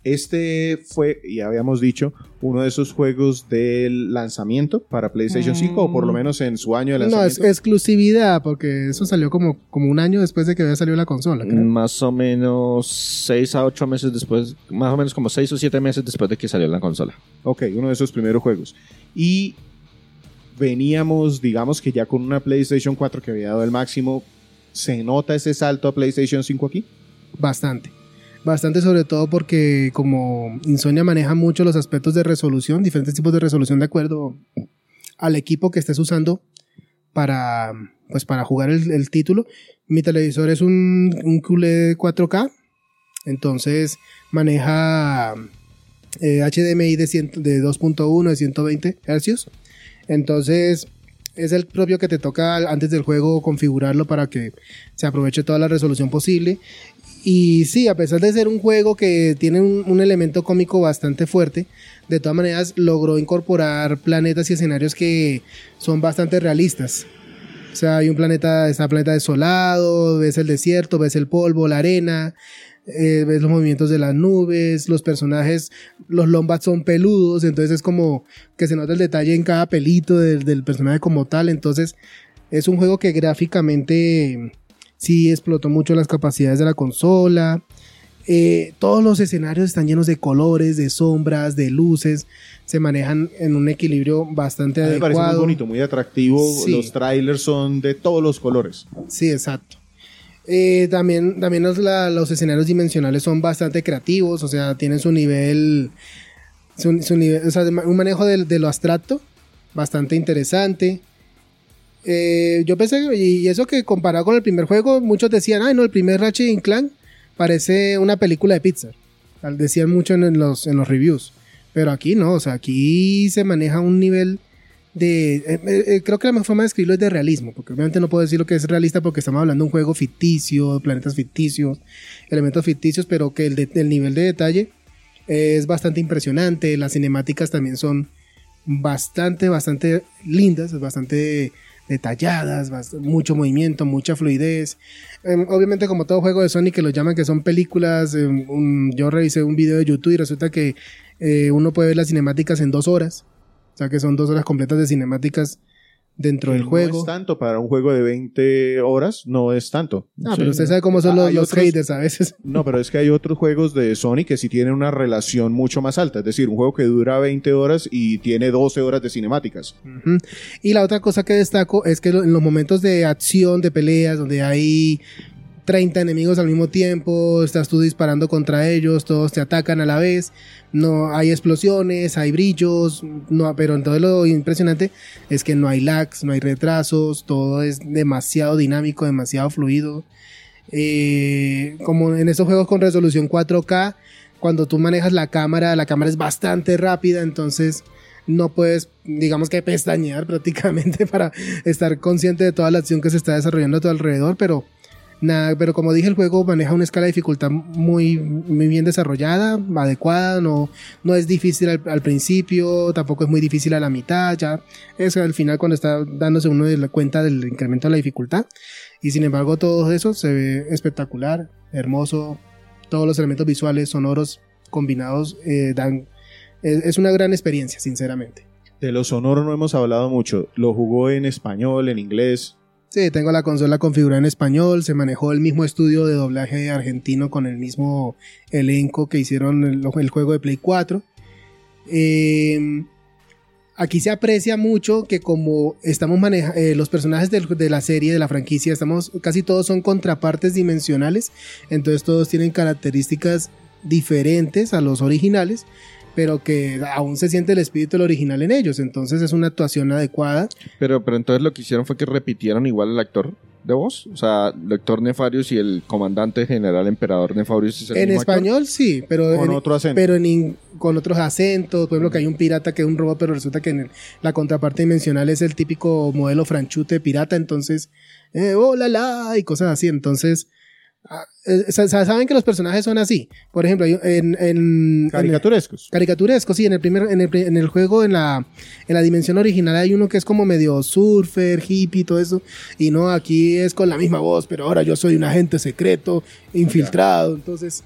S1: este fue, ya habíamos dicho, uno de esos juegos del lanzamiento para PlayStation 5, o por lo menos en su año de
S3: No, es
S1: lanzamiento.
S3: exclusividad, porque eso salió como, como un año después de que había salido la consola. creo.
S2: Más o menos 6 a 8 meses después, más o menos como 6 o 7 meses después de que salió la consola.
S1: Ok, uno de esos primeros juegos. Y veníamos, digamos que ya con una PlayStation 4 que había dado el máximo. ¿Se nota ese salto a PlayStation 5 aquí?
S3: Bastante. Bastante sobre todo porque como Insomnia maneja mucho los aspectos de resolución, diferentes tipos de resolución de acuerdo al equipo que estés usando para, pues para jugar el, título. Mi televisor es un, un QLED 4K, entonces maneja eh, HDMI de, 100 de 2.1 de 120 Hz. Entonces es el propio que te toca antes del juego configurarlo para que se aproveche toda la resolución posible. Y sí, a pesar de ser un juego que tiene un, elemento cómico bastante fuerte, de todas maneras logró incorporar planetas y escenarios que son bastante realistas. O sea, hay un planeta, está planeta desolado, ves el desierto, ves el polvo, la arena, eh, ves los movimientos de las nubes, los personajes, los lombats son peludos, entonces es como que se nota el detalle en cada pelito del personaje como tal, entonces es un juego que gráficamente sí explotó mucho las capacidades de la consola. Eh, todos los escenarios están llenos de colores, de sombras, de luces. Se manejan en un equilibrio bastante
S1: A mí me parece muy
S3: adecuado.
S1: bonito, muy atractivo.
S3: Sí.
S1: Los trailers son de todos los colores.
S3: Sí, exacto. Eh, también también los, la- los escenarios dimensionales son bastante creativos, o sea, tienen su nivel, su, su nivel, o sea, un manejo de, de lo abstracto bastante interesante. Eh, yo pensé, y eso que comparado con el primer juego, muchos decían, ay no, el primer Ratchet Clank parece una película de Pixar. Decían mucho en, los, en los reviews. Pero aquí no, o sea, aquí se maneja un nivel de... eh, eh, creo que la mejor forma de describirlo es de realismo, porque obviamente no puedo decir lo que es realista porque estamos hablando de un juego ficticio, planetas ficticios, elementos ficticios, pero que el, nivel de detalle es bastante impresionante, las cinemáticas también son bastante, bastante lindas, bastante detalladas, mucho movimiento, mucha fluidez. Em, obviamente como todo juego de Sony que lo llaman que son películas, em, yo revisé un video de YouTube y resulta que eh, uno puede ver las cinemáticas en dos horas, o sea que son dos horas completas de cinemáticas dentro del
S1: No
S3: juego.
S1: es tanto para un juego de 20 horas, no es tanto.
S3: Ah, pero usted sabe cómo son los, los
S1: otros-
S3: haters a veces.
S1: No, pero es que hay otros juegos de Sony que sí tienen una relación mucho más alta. Es decir, un juego que dura 20 horas y tiene 12 horas de cinemáticas.
S3: Y la otra cosa que destaco es que en los momentos de acción, de peleas, donde hay 30 enemigos al mismo tiempo, estás tú disparando contra ellos, todos te atacan a la vez, no hay explosiones, hay brillos, no, pero entonces lo impresionante es que no hay lags, no hay retrasos, todo es demasiado dinámico, demasiado fluido. Eh, como en estos juegos con resolución 4K, cuando tú manejas la cámara, la cámara es bastante rápida, entonces no puedes, digamos que pestañear prácticamente para estar consciente de toda la acción que se está desarrollando a tu alrededor, pero nada, pero como dije, el juego maneja una escala de dificultad muy, muy bien desarrollada, adecuada, no, no es difícil al, al principio, tampoco es muy difícil a la mitad, ya es al final cuando está dándose uno de la cuenta del incremento de la dificultad, y sin embargo todo eso se ve espectacular, hermoso, todos los elementos visuales, sonoros combinados eh, dan es, es una gran experiencia, sinceramente.
S1: De lo sonoro no hemos hablado mucho. Lo jugó en español, en inglés.
S3: Sí, tengo la consola configurada en español, se manejó el mismo estudio de doblaje argentino con el mismo elenco que hicieron el, juego de Play 4. Eh, aquí se aprecia mucho que como estamos manejando los personajes del- de la serie, de la franquicia, estamos casi todos son contrapartes dimensionales, entonces todos tienen características diferentes a los originales, pero que aún se siente el espíritu del original en ellos, entonces es una actuación adecuada.
S2: Pero, pero entonces lo que hicieron fue que repitieron igual el actor de voz. O sea, el actor Nefarius y el comandante general emperador Nefarius es el
S3: En
S2: mismo actor.
S3: español sí, pero
S1: Con
S3: en-
S1: otro acento.
S3: pero en in- con otros acentos, por ejemplo que hay un pirata que es un robot, pero resulta que en el- la contraparte dimensional es el típico modelo franchute pirata, entonces, eh, hola la, y cosas así, entonces, saben que los personajes son así, por ejemplo, en, en, en el-
S1: Caricaturescos.
S3: caricaturesco, sí, en el primer, en el, en juego, en la, en la dimensión original hay uno que es como medio surfer, hippie, todo eso, y no, aquí es con la misma voz, pero ahora yo soy un agente secreto, infiltrado, entonces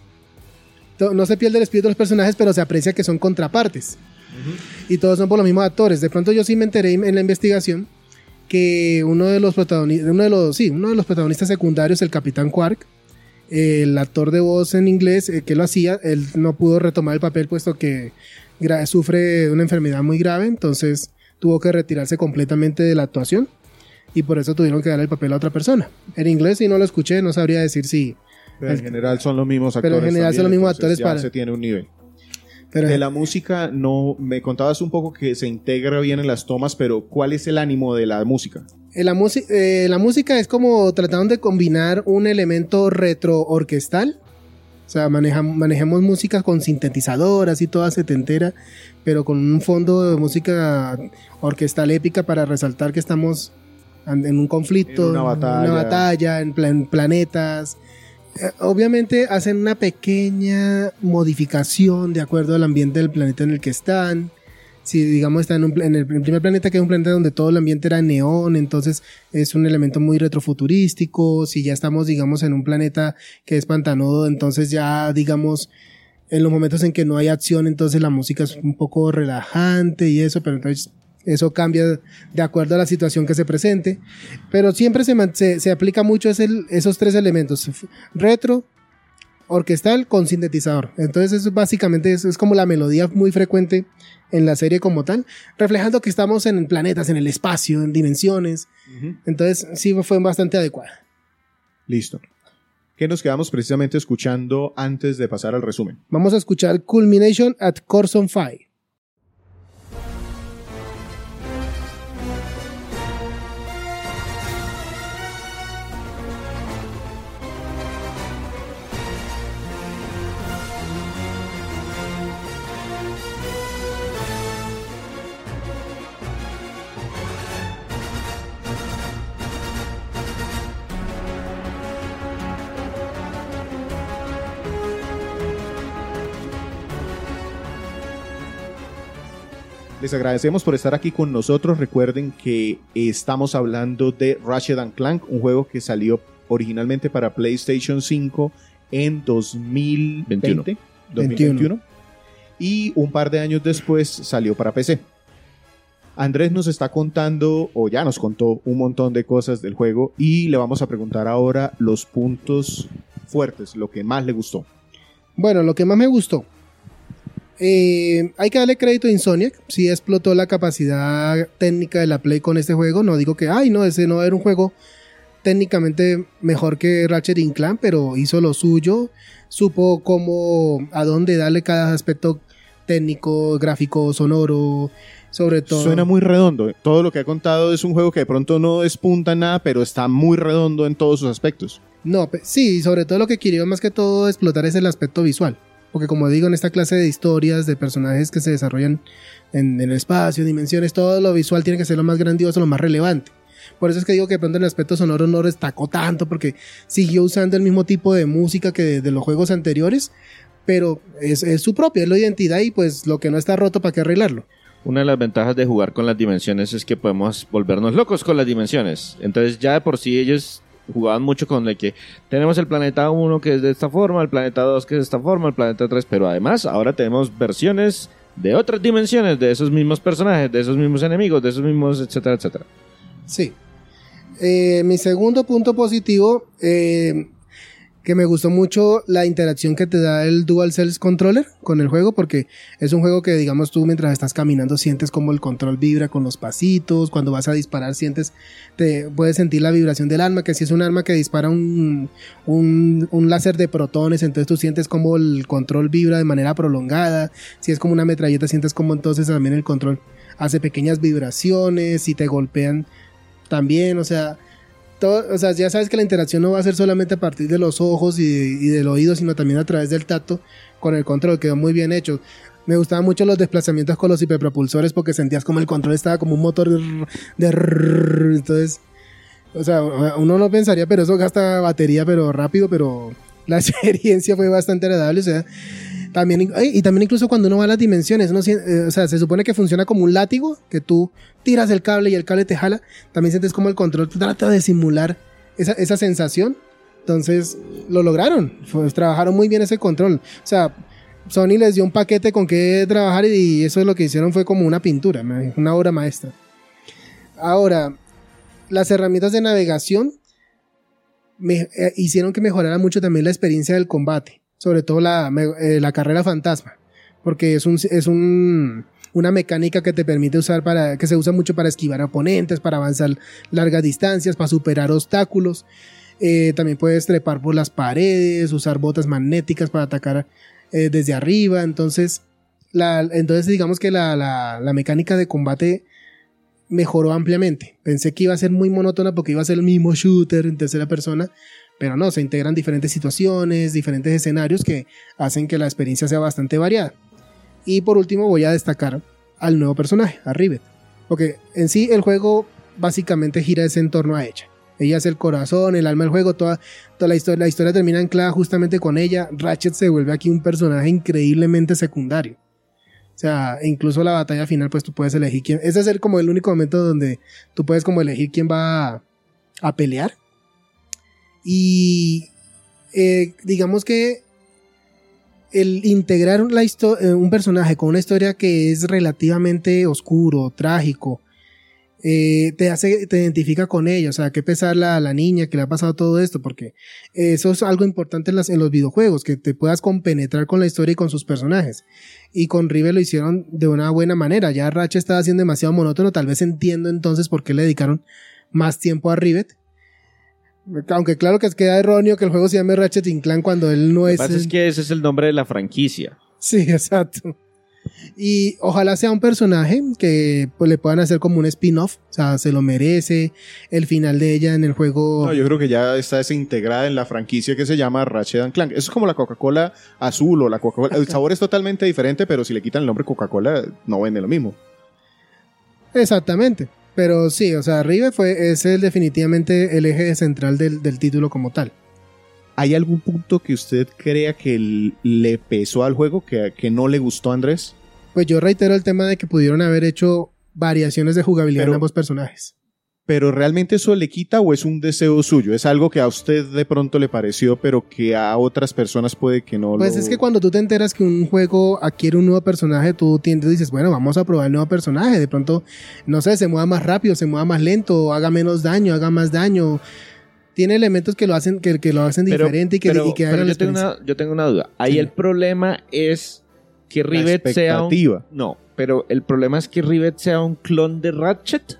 S3: to- no se pierde el espíritu de los personajes, pero se aprecia que son contrapartes. Y todos son por los mismos actores. De pronto yo sí me enteré en la investigación que uno de los protagonistas, uno de los, sí, uno de los protagonistas secundarios, el Capitán Quark, el actor de voz en inglés eh, que lo hacía, él no pudo retomar el papel puesto que sufre de una enfermedad muy grave, entonces tuvo que retirarse completamente de la actuación y por eso tuvieron que dar el papel a otra persona. En inglés, si no lo escuché, no sabría decir si...
S1: Pero en
S3: El-
S1: general son los mismos
S3: Pero
S1: actores.
S3: en general son los mismos actores
S1: ya
S3: para-
S1: se tiene un nivel.
S3: Pero
S1: De la música, no me contabas un poco que se integra bien en las tomas, pero ¿cuál es el ánimo de la música?
S3: Eh, La, música eh, la música es como trataron de combinar un elemento retro orquestal. O sea, maneja- manejamos música con sintetizadoras y toda setentera, pero con un fondo de música orquestal épica para resaltar que estamos en un conflicto,
S1: En una batalla.
S3: una batalla, en, pla- en planetas. Eh, obviamente hacen una pequeña modificación de acuerdo al ambiente del planeta en el que están. Si digamos está en, un, en el primer planeta que es un planeta donde todo el ambiente era neón, entonces es un elemento muy retrofuturístico, si ya estamos digamos en un planeta que es pantanoso, entonces ya digamos en los momentos en que no hay acción, entonces la música es un poco relajante y eso, pero entonces eso cambia de acuerdo a la situación que se presente, pero siempre se, se, aplica mucho es el- esos tres elementos, retro, orquestal con sintetizador. Entonces eso básicamente es, es como la melodía muy frecuente en la serie como tal, reflejando que estamos en planetas, en el espacio, en dimensiones. Entonces sí fue bastante adecuada.
S1: Listo. ¿Qué nos quedamos precisamente escuchando antes de pasar al resumen?
S3: Vamos a escuchar Culmination at Corson 5.
S1: Les agradecemos por estar aquí con nosotros. Recuerden que estamos hablando de Ratchet and Clank, un juego que salió originalmente para PlayStation 5 en 2020, 2021. Y un par de años después salió para PC. Andrés nos está contando, o ya nos contó, un montón de cosas del juego y le vamos a preguntar ahora los puntos fuertes, lo que más le gustó.
S3: Bueno, lo que más me gustó. Eh, hay que darle crédito a Insomniac. Sí explotó la capacidad técnica de la Play con este juego. No digo que, ay, no, ese no era un juego técnicamente mejor que Ratchet y Clank, pero hizo lo suyo. Supo cómo, a dónde darle cada aspecto técnico, gráfico, sonoro, sobre todo.
S1: Suena muy redondo. Todo lo que ha contado es un juego que de pronto no despunta nada, pero está muy redondo en todos sus aspectos.
S3: No, sí, sobre todo lo que quería más que todo explotar es el aspecto visual. Porque como digo, en esta clase de historias, de personajes que se desarrollan en, el espacio, dimensiones, todo lo visual tiene que ser lo más grandioso, lo más relevante. Por eso es que digo que de pronto el aspecto sonoro no destacó tanto, porque siguió usando el mismo tipo de música que de, de los juegos anteriores, pero es, es su propia, es la identidad y pues lo que no está roto, ¿para qué arreglarlo?
S2: Una de las ventajas de jugar con las dimensiones es que podemos volvernos locos con las dimensiones. Entonces ya de por sí ellos jugaban mucho con el que tenemos el planeta 1 que es de esta forma, el planeta 2 que es de esta forma, el planeta 3, pero además ahora tenemos versiones de otras dimensiones de esos mismos personajes, de esos mismos enemigos, de esos mismos, etcétera, etcétera.
S3: Sí. Eh, mi segundo punto positivo, eh, que me gustó mucho la interacción que te da el DualSense Controller con el juego, porque es un juego que, digamos, tú mientras estás caminando sientes como el control vibra con los pasitos, cuando vas a disparar sientes, te puedes sentir la vibración del arma, que si es un arma que dispara un, un, un láser de protones, entonces tú sientes como el control vibra de manera prolongada, si es como una metralleta sientes como entonces también el control hace pequeñas vibraciones, si te golpean también, o sea, todo, o sea, ya sabes que la interacción no va a ser solamente a partir de los ojos y, y del oído, sino también a través del tacto con el control, quedó muy bien hecho. Me gustaban mucho los desplazamientos con los hiperpropulsores porque sentías como el control estaba como un motor de, entonces, o sea, uno no pensaría, pero eso gasta batería, pero rápido, pero la experiencia fue bastante agradable, o sea, también, y también incluso cuando uno va a las dimensiones, uno eh, o sea, se supone que funciona como un látigo, que tú tiras el cable y el cable te jala, también sientes como el control trata de simular esa, esa sensación, entonces lo lograron, pues, trabajaron muy bien ese control, o sea, Sony les dio un paquete con que trabajar y eso es lo que hicieron fue como una pintura, una obra maestra. Ahora, las herramientas de navegación me- eh, hicieron que mejorara mucho también la experiencia del combate, sobre todo la, eh, la carrera fantasma, porque es un, es un una mecánica que te permite usar para que se usa mucho para esquivar oponentes, para avanzar largas distancias, para superar obstáculos. Eh, también puedes trepar por las paredes, usar botas magnéticas para atacar eh, desde arriba. Entonces, la, entonces digamos que la, la, la mecánica de combate mejoró ampliamente. Pensé que iba a ser muy monótona porque iba a ser el mismo shooter en tercera persona, pero no, se integran diferentes situaciones, diferentes escenarios que hacen que la experiencia sea bastante variada. Y por último voy a destacar al nuevo personaje, a Rivet, porque en sí el juego básicamente gira ese en torno a ella. Ella es el corazón, el alma del juego, toda, toda la, historia, la historia termina anclada justamente con ella. Ratchet se vuelve aquí un personaje increíblemente secundario. O sea, incluso la batalla final, pues tú puedes elegir quién. Ese es como el único momento donde tú puedes como elegir quién va a pelear. Y eh, digamos que el integrar eh, un personaje con una historia que es relativamente oscuro, trágico, eh, te hace, te identifica con ella, o sea, qué pesar la, la niña que le ha pasado todo esto, porque eso es algo importante en los videojuegos, que te puedas compenetrar con la historia y con sus personajes. Y con Rive lo hicieron de una buena manera, ya Ratchet estaba haciendo demasiado monótono, tal vez entiendo entonces por qué le dedicaron más tiempo a Rivet. Aunque claro que queda erróneo que el juego se llame Ratchet and Clank cuando él no
S2: Lo que
S3: es...
S2: pasa es que ese es el nombre de la franquicia.
S3: Sí, exacto. Y ojalá sea un personaje que pues, le puedan hacer como un spin-off, o sea, se lo merece. El final de ella en el juego.
S1: No, yo creo que ya está desintegrada en la franquicia que se llama Ratchet and Clank. Eso es como la Coca-Cola azul o la Coca-Cola. El sabor es totalmente diferente, pero si le quitan el nombre Coca-Cola, no vende lo mismo.
S3: Exactamente. Pero sí, o sea, Rive fue, es el, definitivamente el eje central del, del título como tal.
S1: ¿Hay algún punto que usted crea que le pesó al juego, que, que no le gustó a Andrés?
S3: Pues yo reitero el tema de que pudieron haber hecho variaciones de jugabilidad
S1: Pero-
S3: en ambos personajes.
S1: ¿Pero realmente eso le quita o es un deseo suyo? ¿Es algo que a usted de pronto le pareció, pero que a otras personas puede que no
S3: Pues
S1: lo...
S3: es que cuando tú te enteras que un juego adquiere un nuevo personaje, tú tiendes dices, bueno, vamos a probar el nuevo personaje. De pronto, no sé, se mueva más rápido, se mueva más lento, haga menos daño, haga más daño. Tiene elementos que lo hacen, que, que lo hacen
S2: Pero-
S3: diferente y que,
S2: pero,
S3: y que
S2: pero yo, tengo una, yo tengo una duda. Ahí
S3: Sí.
S2: el problema es que Rivet sea un... No, pero el problema es que Rivet sea un clon de Ratchet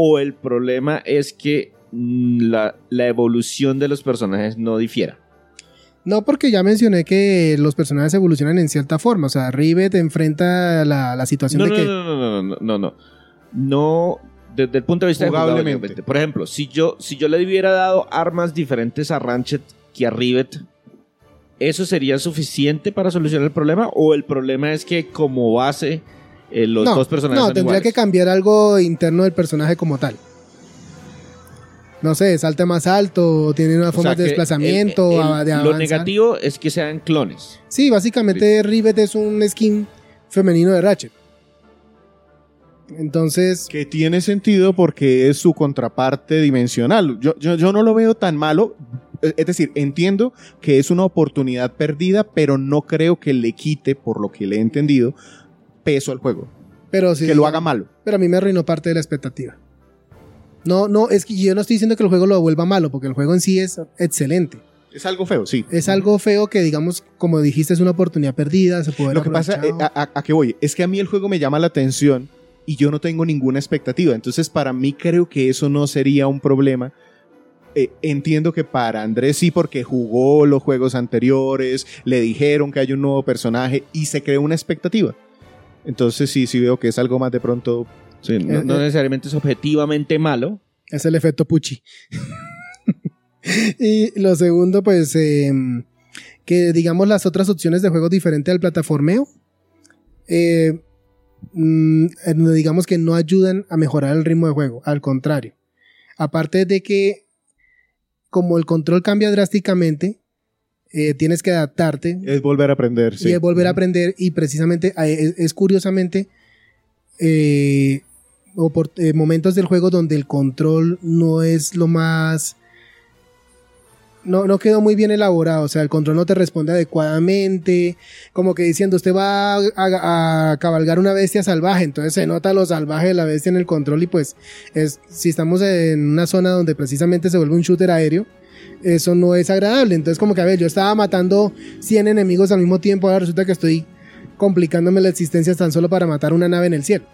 S2: o el problema es que mm, la, la evolución de los personajes no difiera.
S3: No, porque ya mencioné que los personajes evolucionan en cierta forma. O sea, Rivet enfrenta la, la situación
S2: No,
S3: de
S2: no,
S3: que.
S2: no, no, no, no, no, no. No, desde el punto de vista de
S1: Jugablemente.
S2: jugablemente. Por ejemplo, si yo, si yo le hubiera dado armas diferentes a Ratchet que a Rivet, ¿eso sería suficiente para solucionar el problema? ¿O el problema es que como base eh, los
S3: no,
S2: dos personajes
S3: no
S2: son
S3: tendría
S2: iguales?
S3: que cambiar algo interno del personaje como tal. No sé, salta más alto, tiene una
S2: O
S3: forma
S2: sea,
S3: de desplazamiento,
S2: el- el-
S3: a- de
S2: Lo negativo es que sean clones.
S3: Sí, básicamente Rivet es un skin femenino de Ratchet. Entonces,
S1: Que tiene sentido porque es su contraparte dimensional. Yo, yo, yo no lo veo tan malo. Eh, Es decir, entiendo que es una oportunidad perdida, pero no creo que le quite, por lo que le he entendido, peso al juego.
S3: pero sí.
S1: que lo haga malo.
S3: Pero a mí me arruinó parte de la expectativa. No, no, es que yo no estoy diciendo que el juego lo vuelva malo, porque el juego en sí es excelente.
S1: Es algo feo, sí.
S3: Es algo feo que, digamos, como dijiste, es una oportunidad perdida, se puede
S1: Lo que pasa, eh, a- a qué voy? Es que a mí el juego me llama la atención y yo no tengo ninguna expectativa. Entonces, para mí creo que eso no sería un problema. Eh, entiendo que para Andrés sí, porque jugó los juegos anteriores, le dijeron que hay un nuevo personaje y se creó una expectativa. Entonces, sí, sí veo que es algo más de pronto.
S2: Sí, no,
S3: Eh,
S2: no
S3: eh.
S2: necesariamente es objetivamente malo.
S3: Es el efecto Pucci. y lo segundo, pues, eh, que digamos las otras opciones de juego diferente al plataformeo, eh, mm, eh, digamos que no ayudan a mejorar el ritmo de juego, al contrario. Aparte de que, como el control cambia drásticamente, eh, tienes que adaptarte
S1: Es volver a aprender. Sí.
S3: y es volver a aprender y precisamente eh, es, es curiosamente eh, eh, momentos del juego donde el control no es lo más no, no quedó muy bien elaborado, o sea, el control no te responde adecuadamente, como que diciendo, usted va a, a- a cabalgar una bestia salvaje, entonces se nota lo salvaje de la bestia en el control y pues es, si estamos en una zona donde precisamente se vuelve un shooter aéreo, eso no es agradable, entonces como que a ver, yo estaba matando 100 enemigos al mismo tiempo, ahora resulta que estoy complicándome la existencia tan solo para matar una nave en el cielo.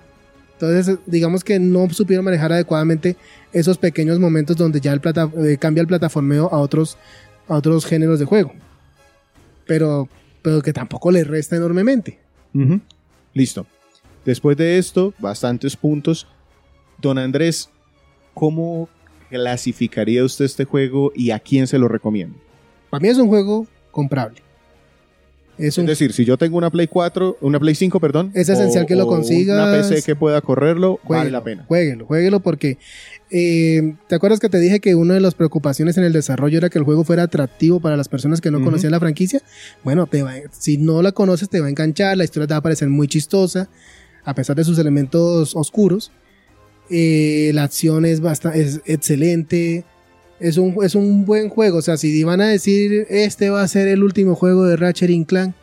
S3: Entonces, digamos que no supieron manejar adecuadamente esos pequeños momentos donde ya el eh, cambia el plataformeo a otros, a otros géneros de juego. Pero, pero que tampoco le resta enormemente.
S1: Listo. Después de esto, bastantes puntos. Don Andrés, ¿cómo clasificaría usted este juego y a quién se lo recomienda?
S3: Para mí es un juego comprable. Es
S1: decir, si yo tengo una Play 4, una Play 5, perdón.
S3: Es esencial que lo consigas.
S1: Una PC que pueda correrlo, vale la pena.
S3: Jueguelo, jueguelo porque eh, ¿te acuerdas que te dije que una de las preocupaciones en el desarrollo era que el juego fuera atractivo para las personas que no conocían la franquicia? Bueno, te va- si no la conoces te va a enganchar, la historia te va a parecer muy chistosa, a pesar de sus elementos oscuros. Eh, la acción es, bastante, es excelente. Es un, es un buen juego. O sea, si van a decir este va a ser el último juego de Ratchet Clank,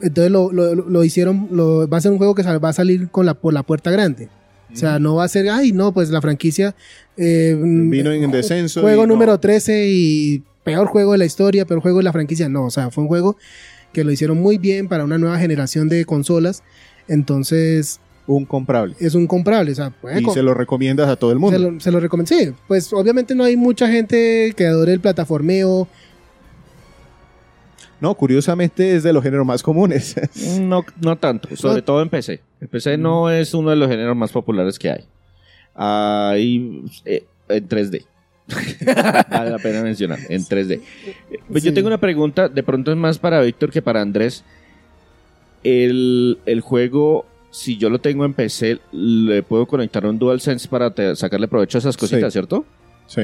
S3: entonces lo, lo- lo hicieron, lo- va a ser un juego que va a salir con la, por la puerta grande. O sea, no va a ser, ay, no, pues la franquicia eh,
S1: Vino en descenso
S3: Juego
S1: y no.
S3: número 13 y peor juego de la historia, peor juego de la franquicia. No, o sea, fue un juego que lo hicieron muy bien para una nueva generación de consolas. Entonces,
S1: Un comprable.
S3: es un comprable. O sea, puede
S1: Y se lo recomiendas a todo el mundo.
S3: se lo, se lo recomiendo. Sí, pues obviamente no hay mucha gente que adore el plataformeo.
S1: No, curiosamente es de los géneros más comunes.
S2: No, no tanto, sobre
S3: No.
S2: todo en PC. El PC no es uno de los géneros más populares que hay. Hay eh, en 3D. vale la pena mencionar, en 3D. Eh, Pues
S3: Sí.
S2: yo tengo una pregunta, de pronto es más para Víctor que para Andrés. El, el juego, si yo lo tengo en PC, le puedo conectar un DualSense para sacarle provecho a esas cositas,
S1: Sí.
S2: ¿cierto?
S1: sí.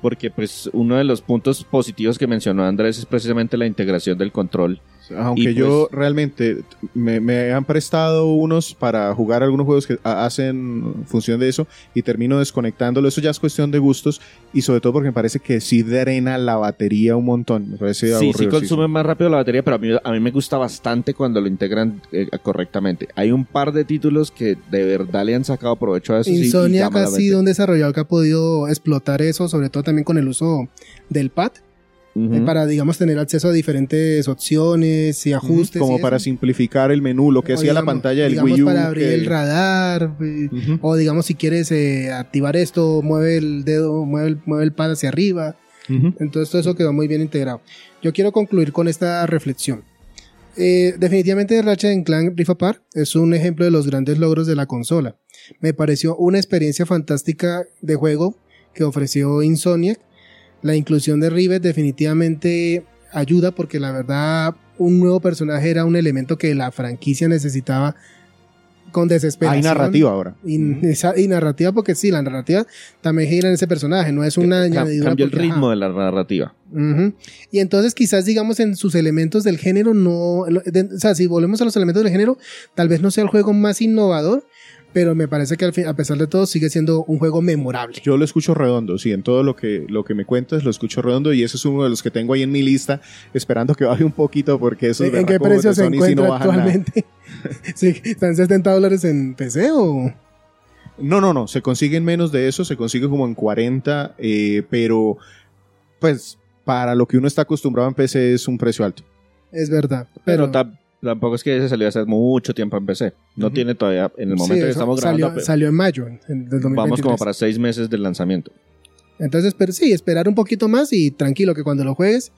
S2: Porque pues uno de los puntos positivos que mencionó Andrés es precisamente la integración del control.
S1: Aunque
S2: Y
S1: yo
S2: pues-
S1: realmente me, me han prestado unos para jugar algunos juegos que ha- hacen función de eso y termino desconectándolo. Eso ya es cuestión de gustos y sobre todo porque me parece que sí drena la batería un montón. Me parece
S2: Sí, sí consume más rápido la batería, pero a mí, a mí me gusta bastante cuando lo integran eh, correctamente. Hay un par de títulos que de verdad le han sacado provecho a eso.
S3: Insomniac
S2: llama la
S3: ha sido un desarrollador que ha podido explotar eso, sobre todo también con el uso del pad, Eh, para, digamos, tener acceso a diferentes opciones y ajustes.
S1: Como
S3: y
S1: para
S3: eso.
S1: simplificar el menú, lo que
S3: O
S1: hacía la pantalla del
S3: digamos
S1: Wii U.
S3: para abrir
S1: que-
S3: el radar, eh, o digamos, si quieres eh, activar esto, mueve el dedo, mueve el, mueve el pad hacia arriba. Entonces todo eso quedó muy bien integrado. Yo quiero concluir con esta reflexión. Eh, definitivamente Ratchet Clank Rift Apart es un ejemplo de los grandes logros de la consola. Me pareció una experiencia fantástica de juego que ofreció Insomniac. La inclusión de Rivet definitivamente ayuda porque la verdad un nuevo personaje era un elemento que la franquicia necesitaba con desesperación.
S1: Hay narrativa ahora.
S3: Y, esa- y narrativa porque sí, la narrativa también gira en ese personaje, no es una
S2: Cam-
S3: añadidura.
S2: Cambia el
S3: porque, ajá.
S2: ritmo de la narrativa.
S3: Y entonces quizás digamos en sus elementos del género no, de- o sea, si volvemos a los elementos del género, tal vez no sea el juego más innovador, pero me parece que al fin- a pesar de todo sigue siendo un juego memorable.
S1: Yo lo escucho redondo, sí, en todo lo que, lo que me cuentas lo escucho redondo y ese es uno de los que tengo ahí en mi lista, esperando que baje un poquito porque eso
S3: ¿En qué precio se encuentra
S1: bajan nada.
S3: actualmente? Sí, ¿Están 70 dólares en PC o...?
S1: No, no, no, se consiguen menos de eso, se consigue como en 40, eh, pero pues para lo que uno está acostumbrado en PC es un precio alto.
S3: Es verdad.
S2: Pero tampoco es que ese salió hace mucho tiempo en PC. No tiene todavía, en el
S3: sí,
S2: momento que estamos grabando,
S3: salió, en mayo en- en- del 2023.
S2: vamos como para seis meses del lanzamiento.
S3: Entonces, pero sí, esperar un poquito más y tranquilo que cuando lo juegues,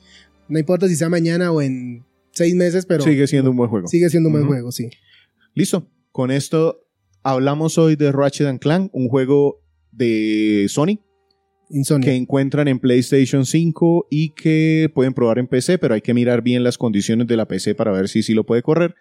S3: no importa si sea mañana o en seis meses, pero
S1: Sigue siendo un buen juego.
S3: sigue siendo un buen juego, sí.
S1: Listo, con esto hablamos hoy de Ratchet and Clank, un juego de Sony
S3: Insomnia.
S1: que encuentran en PlayStation 5 y que pueden probar en PC, pero hay que mirar bien las condiciones de la PC para ver si sí lo puede correr.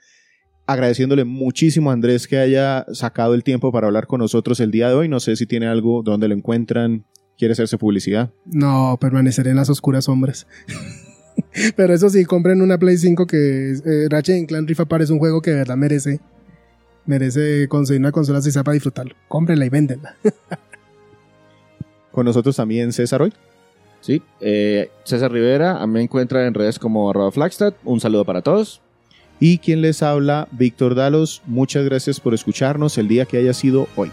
S1: Agradeciéndole muchísimo a Andrés que haya sacado el tiempo para hablar con nosotros el día de hoy. No sé si tiene algo donde lo encuentran, quiere hacerse publicidad.
S3: No, permaneceré en las oscuras sombras. Pero eso sí, compren una Play 5 que eh, Ratchet Clank Rift Apart es un juego que de verdad merece merece conseguir una consola si sea para disfrutarlo. Cómprenla y véndenla.
S1: Con nosotros también César hoy.
S2: Sí, eh, César Rivera, a mí me encuentra en redes como arroba Flagstad. Un saludo para todos.
S1: Y quien les habla, Víctor Dalos. Muchas gracias por escucharnos el día que haya sido hoy.